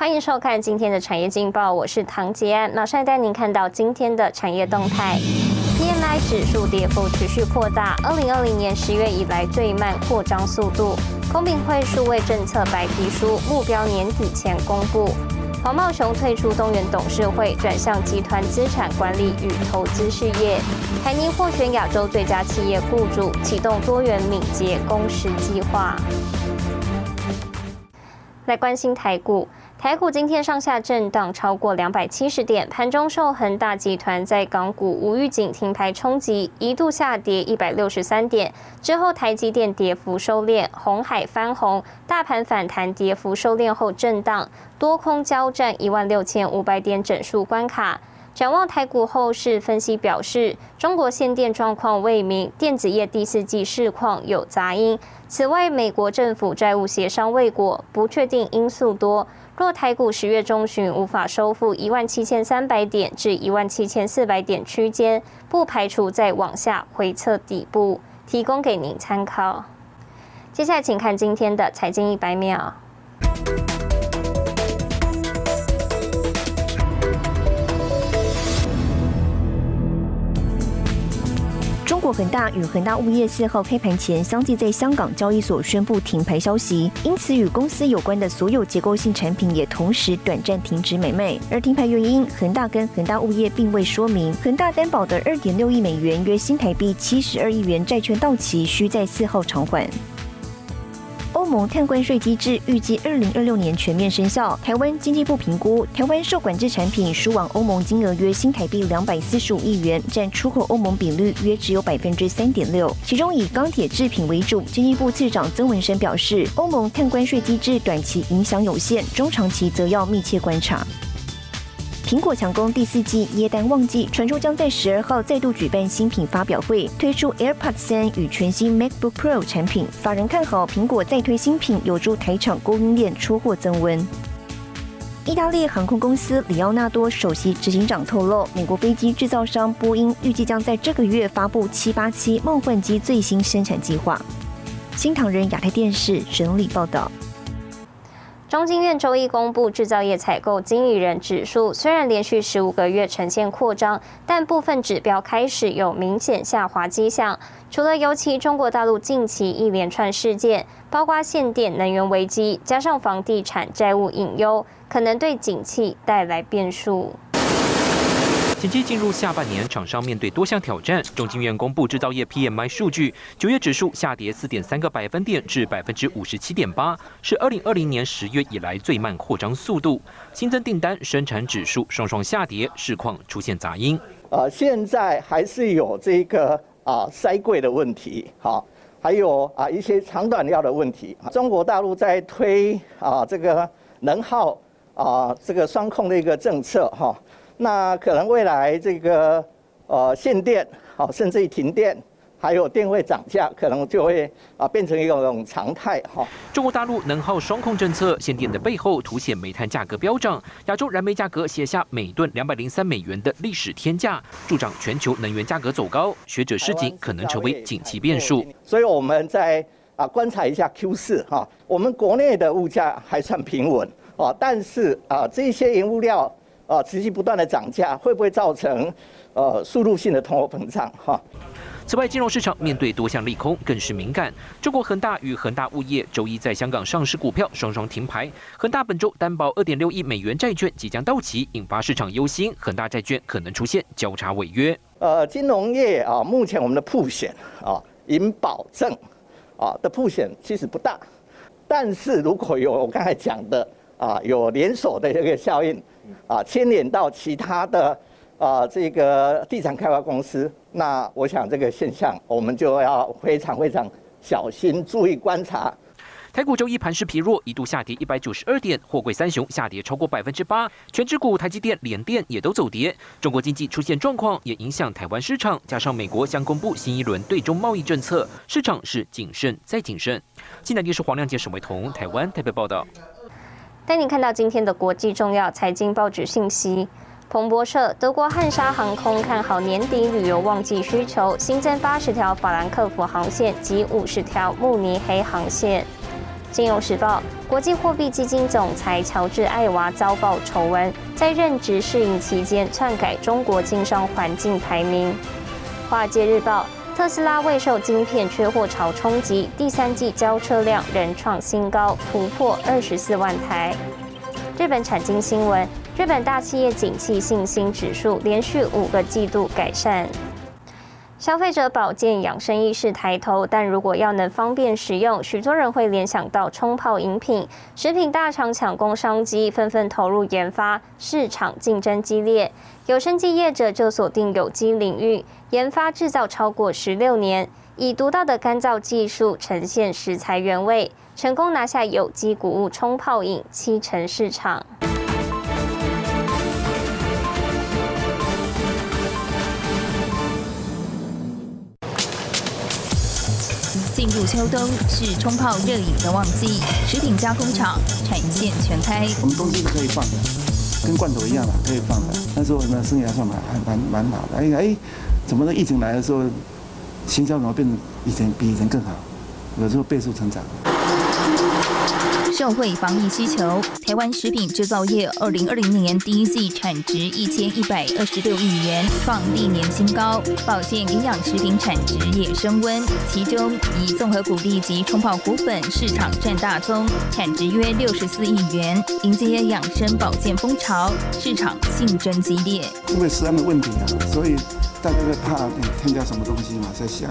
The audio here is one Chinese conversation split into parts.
欢迎收看今天的产业劲报，我是唐杰安，马上带您看到今天的产业动态。PMI 指数跌幅持续扩大，二零二零年十月以来最慢扩张速度。公平会数位政策白皮书目标年底前公布。黄茂雄退出东元董事会，转向集团资产管理与投资事业。台泥获选亚洲最佳企业雇主，启动多元敏捷工时计划。来关心台股。台股今天上下震荡超过两百七十点，盘中受恒大集团在港股无预警停牌冲击，一度下跌一百六十三点。之后台积电跌幅收敛，红海翻红，大盘反弹跌幅收敛后震荡，多空交战一万六千五百点整数关卡。展望台股后市，分析表示，中国限电状况未明，电子业第四季市况有杂音。此外，美国政府债务协商未果，不确定因素多。若台股十月中旬无法收复一万七千三百点至一万七千四百点区间，不排除再往下回测底部，提供给您参考。接下来，请看今天的财经一百秒。恒大与恒大物业四号开盘前相继在香港交易所宣布停牌消息，因此与公司有关的所有结构性产品也同时短暂停止买卖。而停牌原因，恒大跟恒大物业并未说明。恒大担保的二点六亿美元（约新台币七十二亿元）债券到期，需在四号偿还。欧盟碳关税机制预计二零二六年全面生效。台湾经济部评估，台湾受管制产品输往欧盟金额约新台币两百四十五亿元，占出口欧盟比率约只有百分之三点六，其中以钢铁制品为主。经济部次长曾文生表示，欧盟碳关税机制短期影响有限，中长期则要密切观察。苹果强攻第四季耶诞旺季，传出将在十二号再度举办新品发表会，推出 AirPods 三与全新 MacBook Pro 产品。法人看好苹果再推新品，有助台厂供应链出货增温。意大利航空公司里奥纳多首席执行长透露，美国飞机制造商波音预计将在这个月发布七八七梦幻机最新生产计划。新唐人亚太电视整理报道。中经院周一公布制造业采购经理人指数，虽然连续十五个月呈现扩张，但部分指标开始有明显下滑迹象。除了尤其中国大陆近期一连串事件，包括限电、能源危机，加上房地产债务隐忧，可能对景气带来变数。紧接进入下半年，厂商面对多项挑战。中金院公布制造业 PMI 数据，九月指数下跌四点三个百分点至百分之五十七点八，是二零二零年十月以来最慢扩张速度。新增订单、生产指数双双下跌，市况出现杂音。呃，现在还是有这个啊塞柜的问题，好，还有啊一些长短料的问题。中国大陆在推啊这个能耗啊这个双控的一个政策，哈。那可能未来这个呃限电，好，甚至于停电，还有电费涨价，可能就会啊变成一种常态哈。中国大陆能耗双控政策，限电的背后凸显煤炭价格飙涨，亚洲燃煤价格写下每吨两百零三美元的历史天价，助长全球能源价格走高。学者市井，可能成为景气变数。所以我们在啊观察一下 Q 四哈，我们国内的物价还算平稳啊，但是啊这些原物料。啊，持续不断的涨价，会不会造成呃速度性的通货膨胀？哈。此外，金融市场面对多项利空，更是敏感。中国恒大与恒大物业周一在香港上市股票双双停牌，恒大本周担保二点六亿美元债券即将到期，引发市场忧心，恒大债券可能出现交叉违约。呃，金融业啊，目前我们的铺险啊，银保证啊的铺险其实不大，但是如果有我刚才讲的啊，有连锁的这个效应。啊，牵连到其他的啊，这个地产开发公司，那我想这个现象我们就要非常非常小心，注意观察。台股周一盘势疲弱，一度下跌一百九十二点，货柜三雄下跌超过百分之八，全指股台积电、联电也都走跌。中国经济出现状况，也影响台湾市场，加上美国将公布新一轮对中贸易政策，市场是谨慎再谨慎。近台电视黄亮杰、沈维彤，台湾台北报道。带您看到今天的国际重要财经报纸信息。彭博社：德国汉莎航空看好年底旅游旺季需求，新增八十条法兰克福航线及五十条慕尼黑航线。金融时报，国际货币基金总裁乔治·艾娃遭曝丑闻，在任职适应期间篡改中国经商环境排名。华尔街日报，特斯拉未受晶片缺货潮冲击，第三季交车量仍创新高，突破二十四万台。日本产经新闻，日本大企业景气信心指数连续五个季度改善。消费者保健养生意识抬头，但如果要能方便食用，许多人会联想到冲泡饮品。食品大厂抢攻商机，纷纷投入研发，市场竞争激烈。有生技业者就锁定有机领域，研发制造超过十六年，以独到的干燥技术呈现食材原味，成功拿下有机谷物冲泡饮七成市场。进入秋冬是冲泡热饮的旺季，食品加工厂产线全开。我们东西是可以放的，跟罐头一样嘛可以放的。那时候呢，生意还算蛮还蛮蛮好的。哎哎，怎么呢？疫情来的时候，行销怎么变成以前比以前更好？有时候倍速成长。社会防疫需求，台湾食品制造业二零二零年第一季产值一千一百二十六亿元，创历年新高。保健营养食品产值也升温，其中以综合谷粒及冲泡谷粉市场占大宗，产值约六十四亿元。迎接养生保健风潮，市场竞争激烈。因为食安的问题啊，所以大家在怕添加什么东西嘛，在香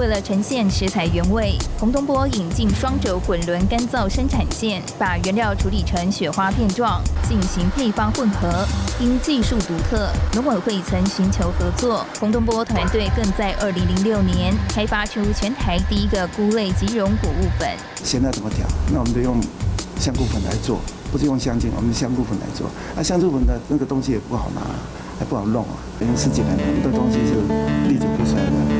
为了呈现食材原味，洪东波引进双轴滚轮干燥生产线，把原料处理成雪花片状，进行配方混合。因技术独特，农委会曾寻求合作。洪东波团队更在2006年开发出全台第一个菇类即溶谷物粉。现在怎么调？那我们就用。香菇粉来做，不是用香精，我们香菇粉来做。那香菇粉的那个东西也不好拿，还不好弄啊。等于十几年，很多东西是历久不衰的。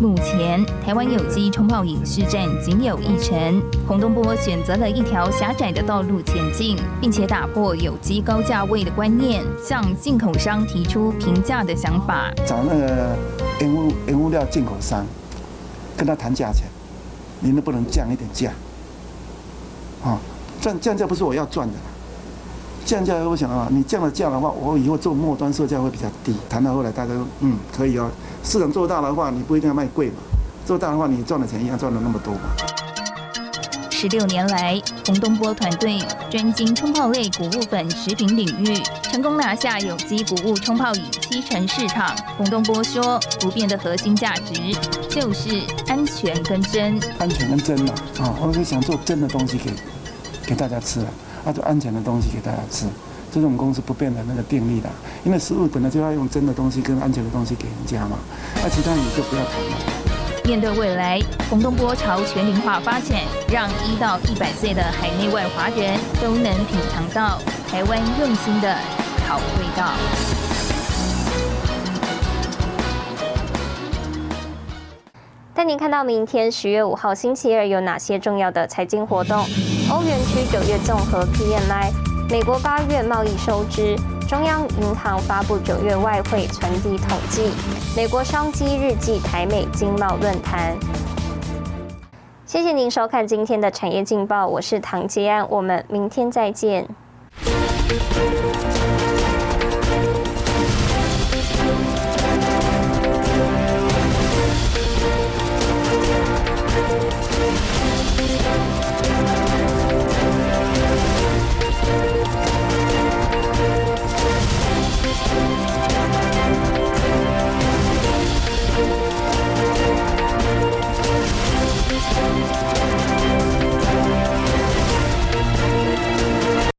目前台湾有机冲泡饮市占仅有一成。洪东波选择了一条狭窄的道路前进，并且打破有机高价位的观念，向进口商提出平价的想法。找那个原物原物料进口商，跟他谈价钱，你能不能降一点价？啊，降降价不是我要赚的，降价我想啊，你降了价的话，我以后做末端售价会比较低。谈到后来，大家说嗯可以哦，市场做大的话，你不一定要卖贵嘛，做大的话，你赚的钱一样赚了那么多嘛。十六年来，洪东波团队专精冲泡类谷物粉食品领域，成功拿下有机谷物冲泡饮七成市场。洪东波说，不变的核心价值就是安全跟真。安全跟真嘛，啊，我是想做真的东西给给大家吃，啊，做安全的东西给大家吃，这是我们公司不变的那个定力的。因为食物本来就要用真的东西跟安全的东西给人家嘛，那其他你就不要谈了。面对未来，洪东波朝全龄化发展，让一到一百岁的海内外华人都能品尝到台湾用心的好味道。带您看到明天十月五号星期二有哪些重要的财经活动：欧元区九月综合 PMI，美国八月贸易收支。中央银行发布九月外汇存底统计，美国商机日记台美经贸论坛。谢谢您收看今天的产业劲报，我是唐杰安，我们明天再见。